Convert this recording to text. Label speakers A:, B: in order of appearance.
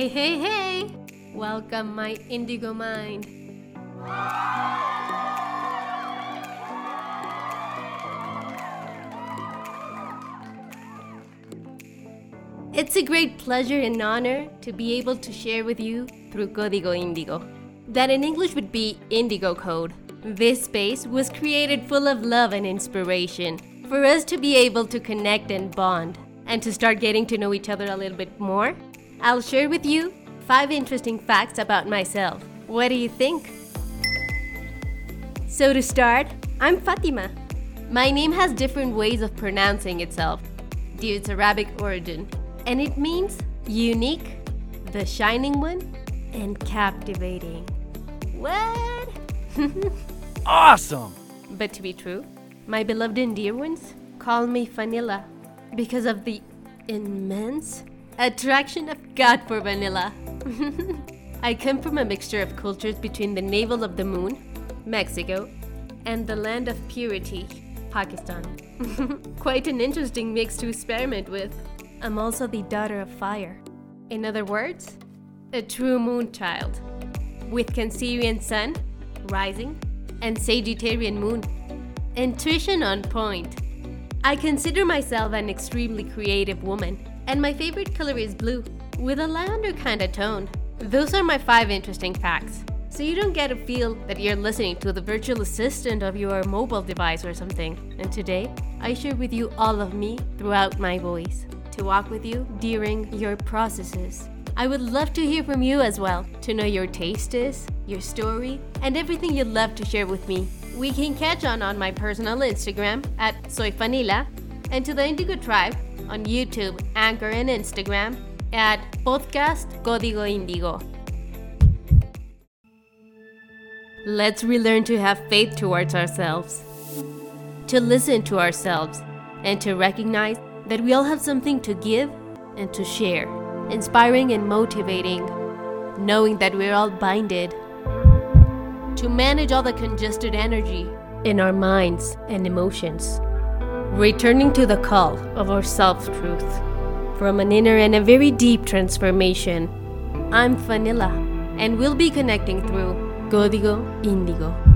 A: Hey, hey, hey! Welcome, my indigo mind. It's a great pleasure and honor to be able to share with you through Código Indigo. That in English would be Indigo Code. This space was created full of love and inspiration for us to be able to connect and bond and to start getting to know each other a little bit more. I'll share with you five interesting facts about myself. What do you think? So, to start, I'm Fatima. My name has different ways of pronouncing itself due to its Arabic origin, and it means unique, the shining one, and captivating. What?
B: Awesome!
A: But to be true, my beloved and dear ones call me Vanilla because of the immense attraction of God for vanilla. I come from a mixture of cultures between the navel of the moon, Mexico, and the land of purity, Pakistan. Quite an interesting mix to experiment with. I'm also the daughter of fire. In other words, a true moon child. With Cancerian sun, rising, and Sagittarian moon. Intuition on point. I consider myself an extremely creative woman, and my favorite color is blue, with a lavender kind of tone. Those are my five interesting facts. So you don't get a feel that you're listening to the virtual assistant of your mobile device or something. And today, I share with you all of me throughout my voice to walk with you during your processes. I would love to hear from you as well, to know your tastes, your story, and everything you'd love to share with me. We can catch on on my personal Instagram at soyfanila and to the Indigo Tribe on YouTube, Anchor, and Instagram at Podcast Código Indigo. Let's relearn to have faith towards ourselves, to listen to ourselves, and to recognize that we all have something to give and to share, inspiring and motivating, knowing that we're all binded to manage all the congested energy in our minds and emotions. Returning to the call of our self truth from an inner and a very deep transformation. I'm Vanilla, and we'll be connecting through Código Indigo.